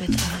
with us.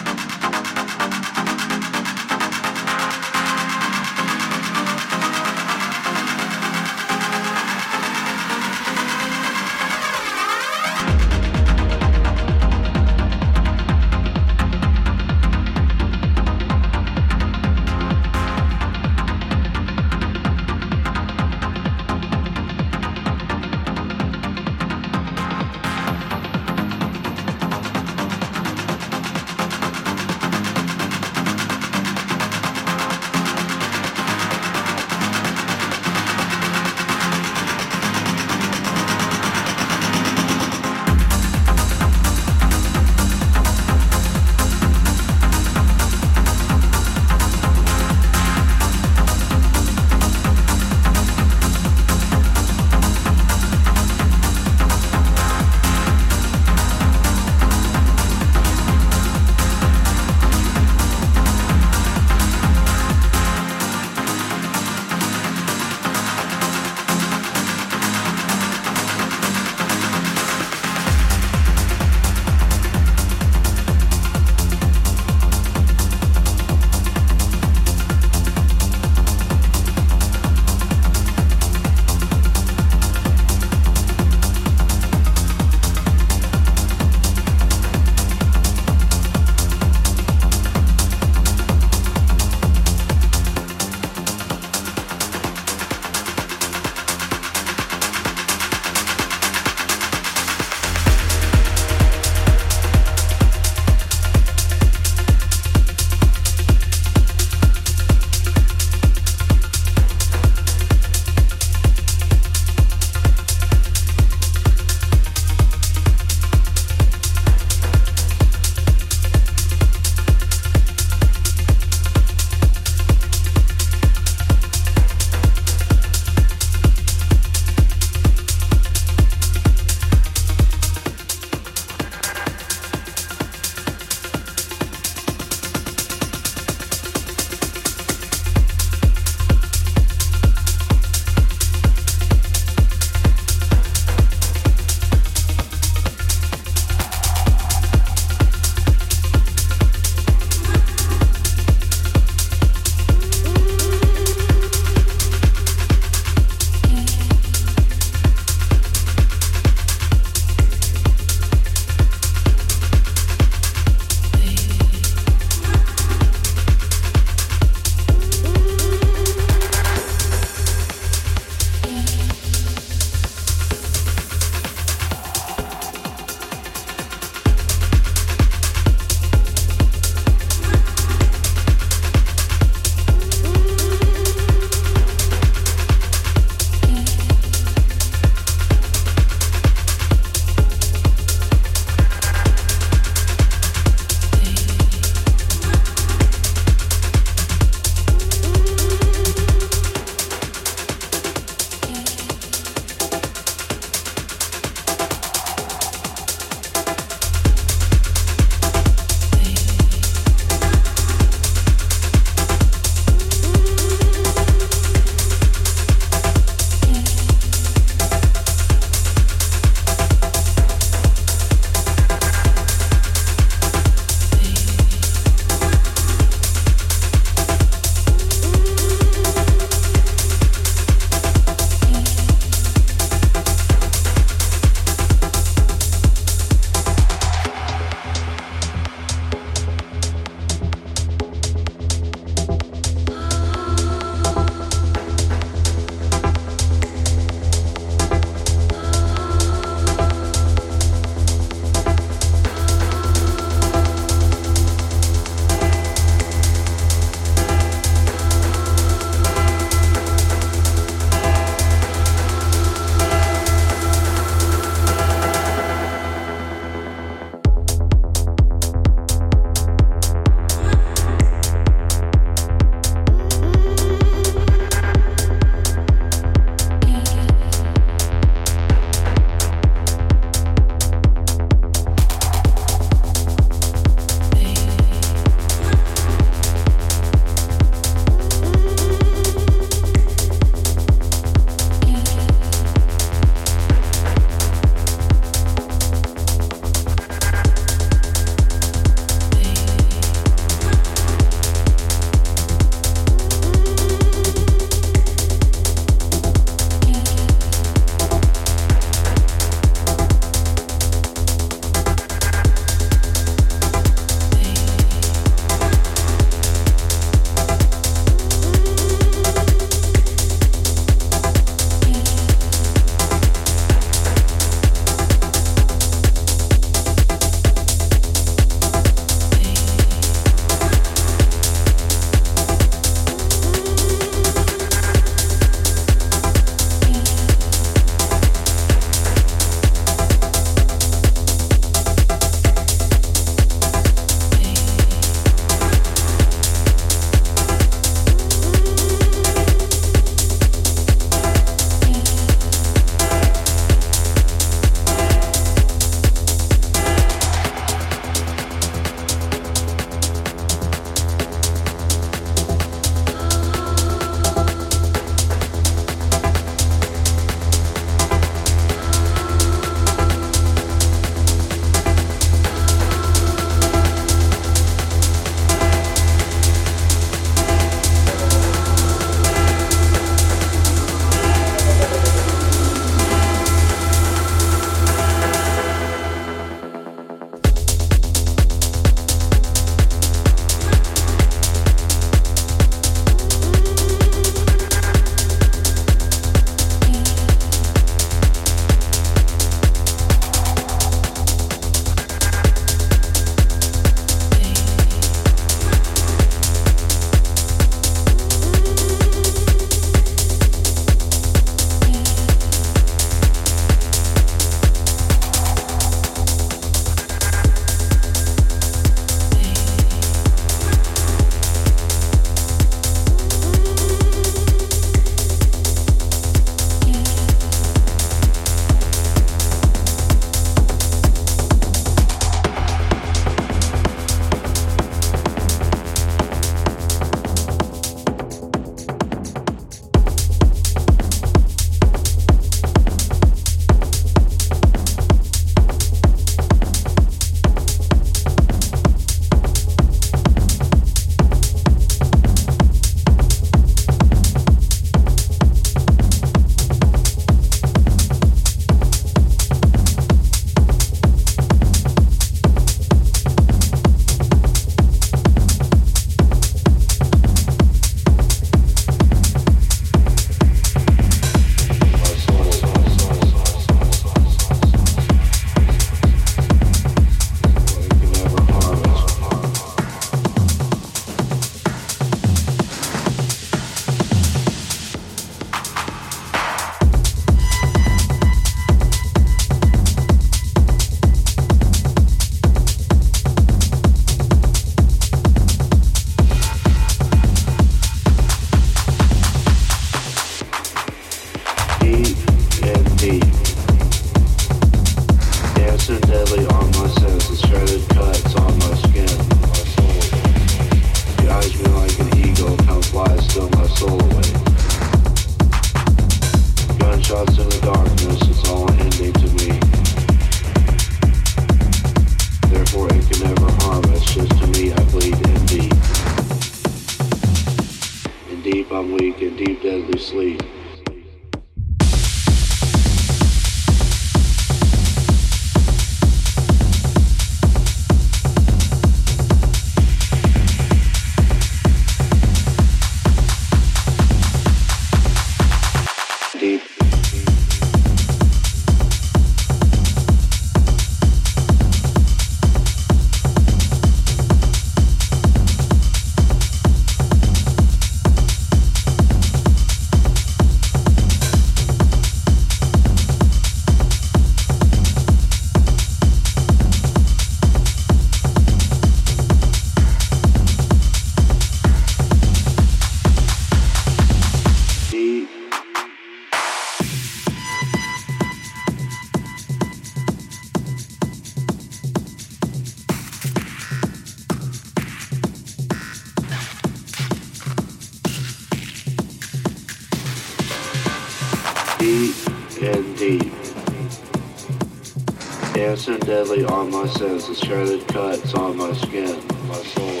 Shredded cuts on my skin, my soul.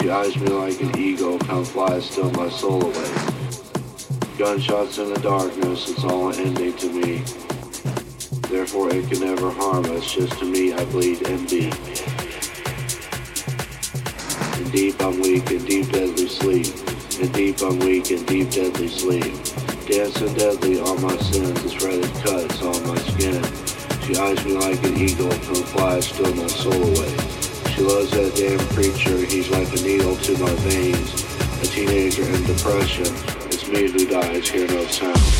She eyes me like an eagle, come fly, steal my soul away. Gunshots in the darkness, it's all ending to me. Therefore it can never harm us, just to me I bleed and beat. In deep I'm weak, in deep deadly sleep. In deep I'm weak, in deep deadly sleep. Dancing deadly on my sins, it's shredded cuts on my skin. She eyes me like an eagle, come fly, steal my soul away. She loves that damn creature, he's like a needle to my veins. A teenager in depression, it's me who dies, hear no sound.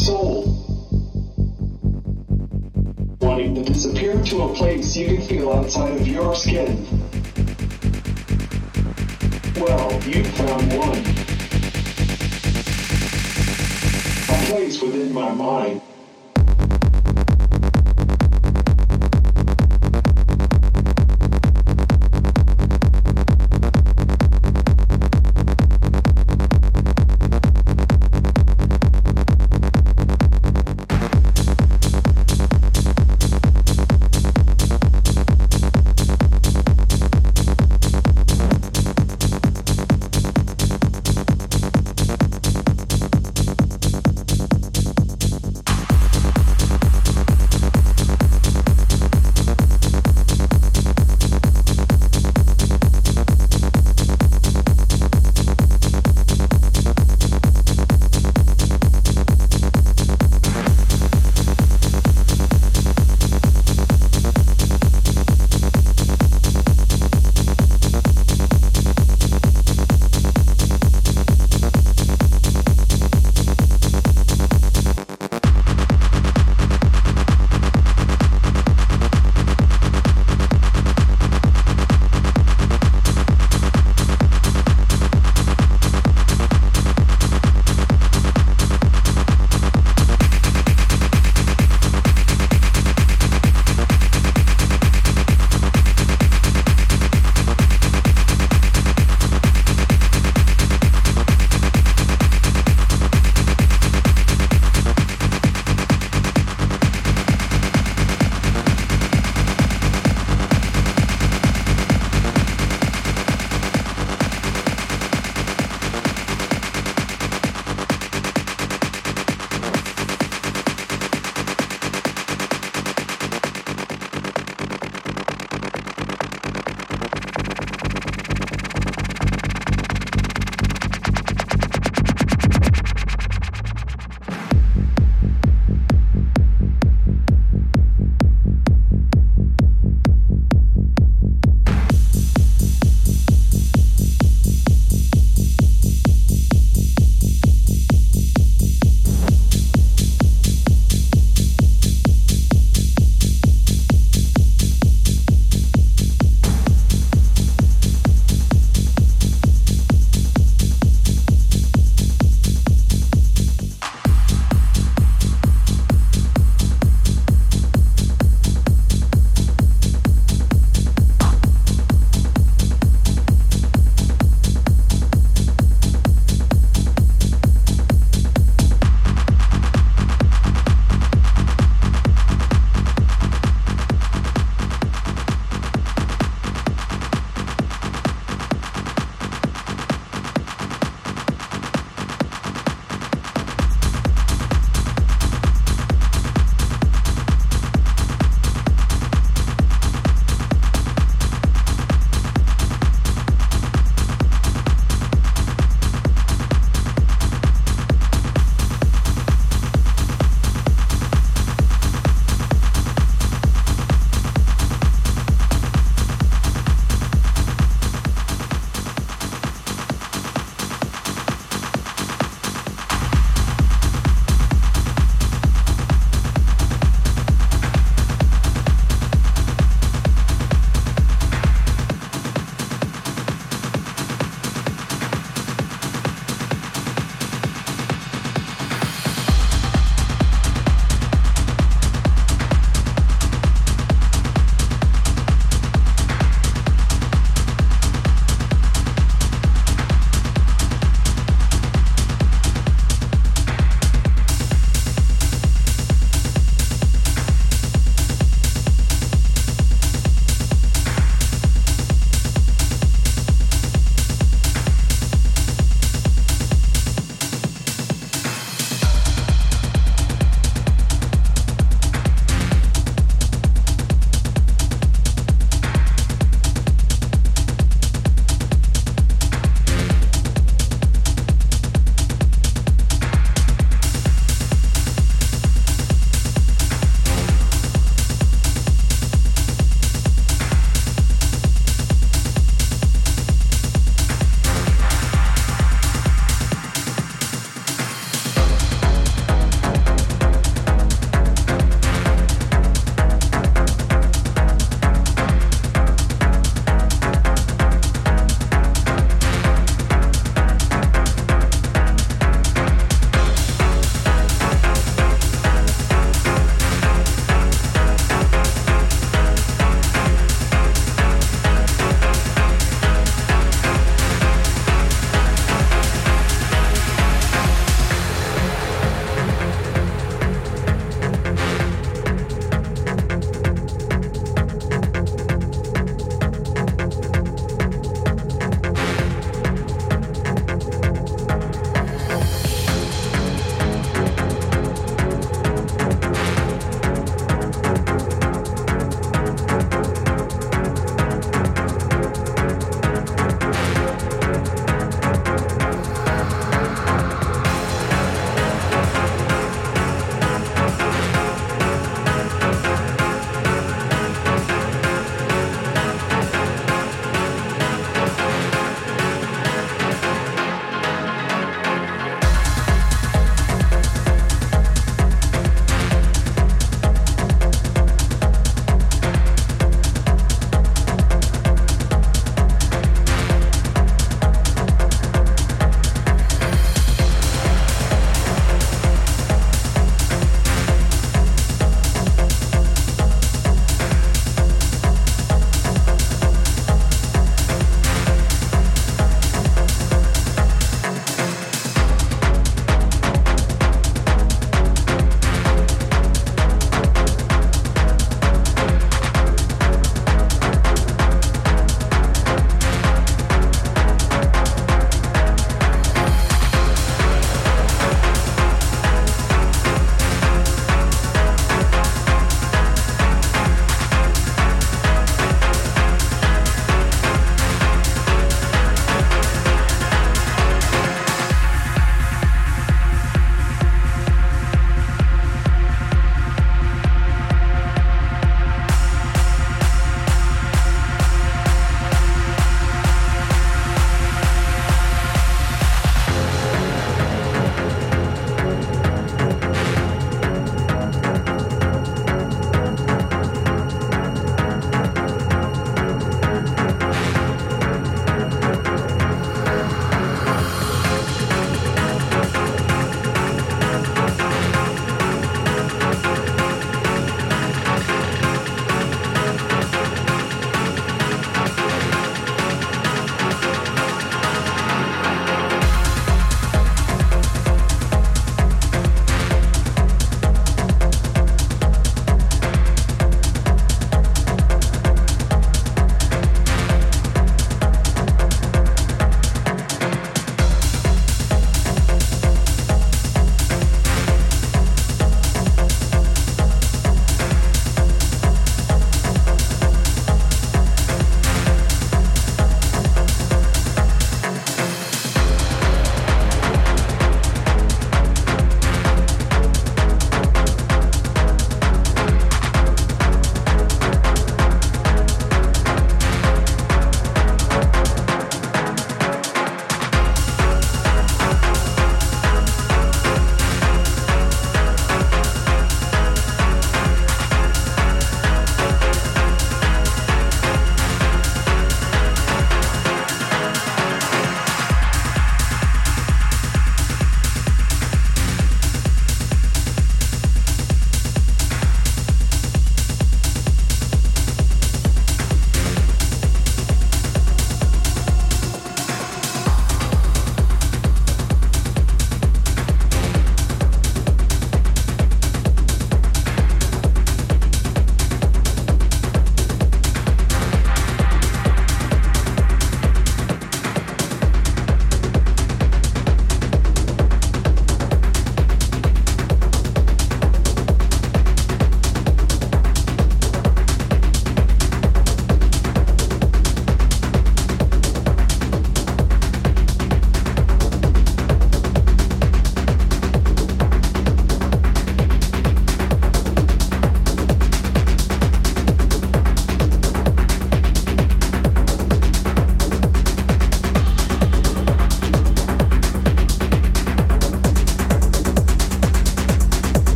Soul. Wanting to disappear to a place you can feel outside of your skin. Well, you found one. A place within my mind.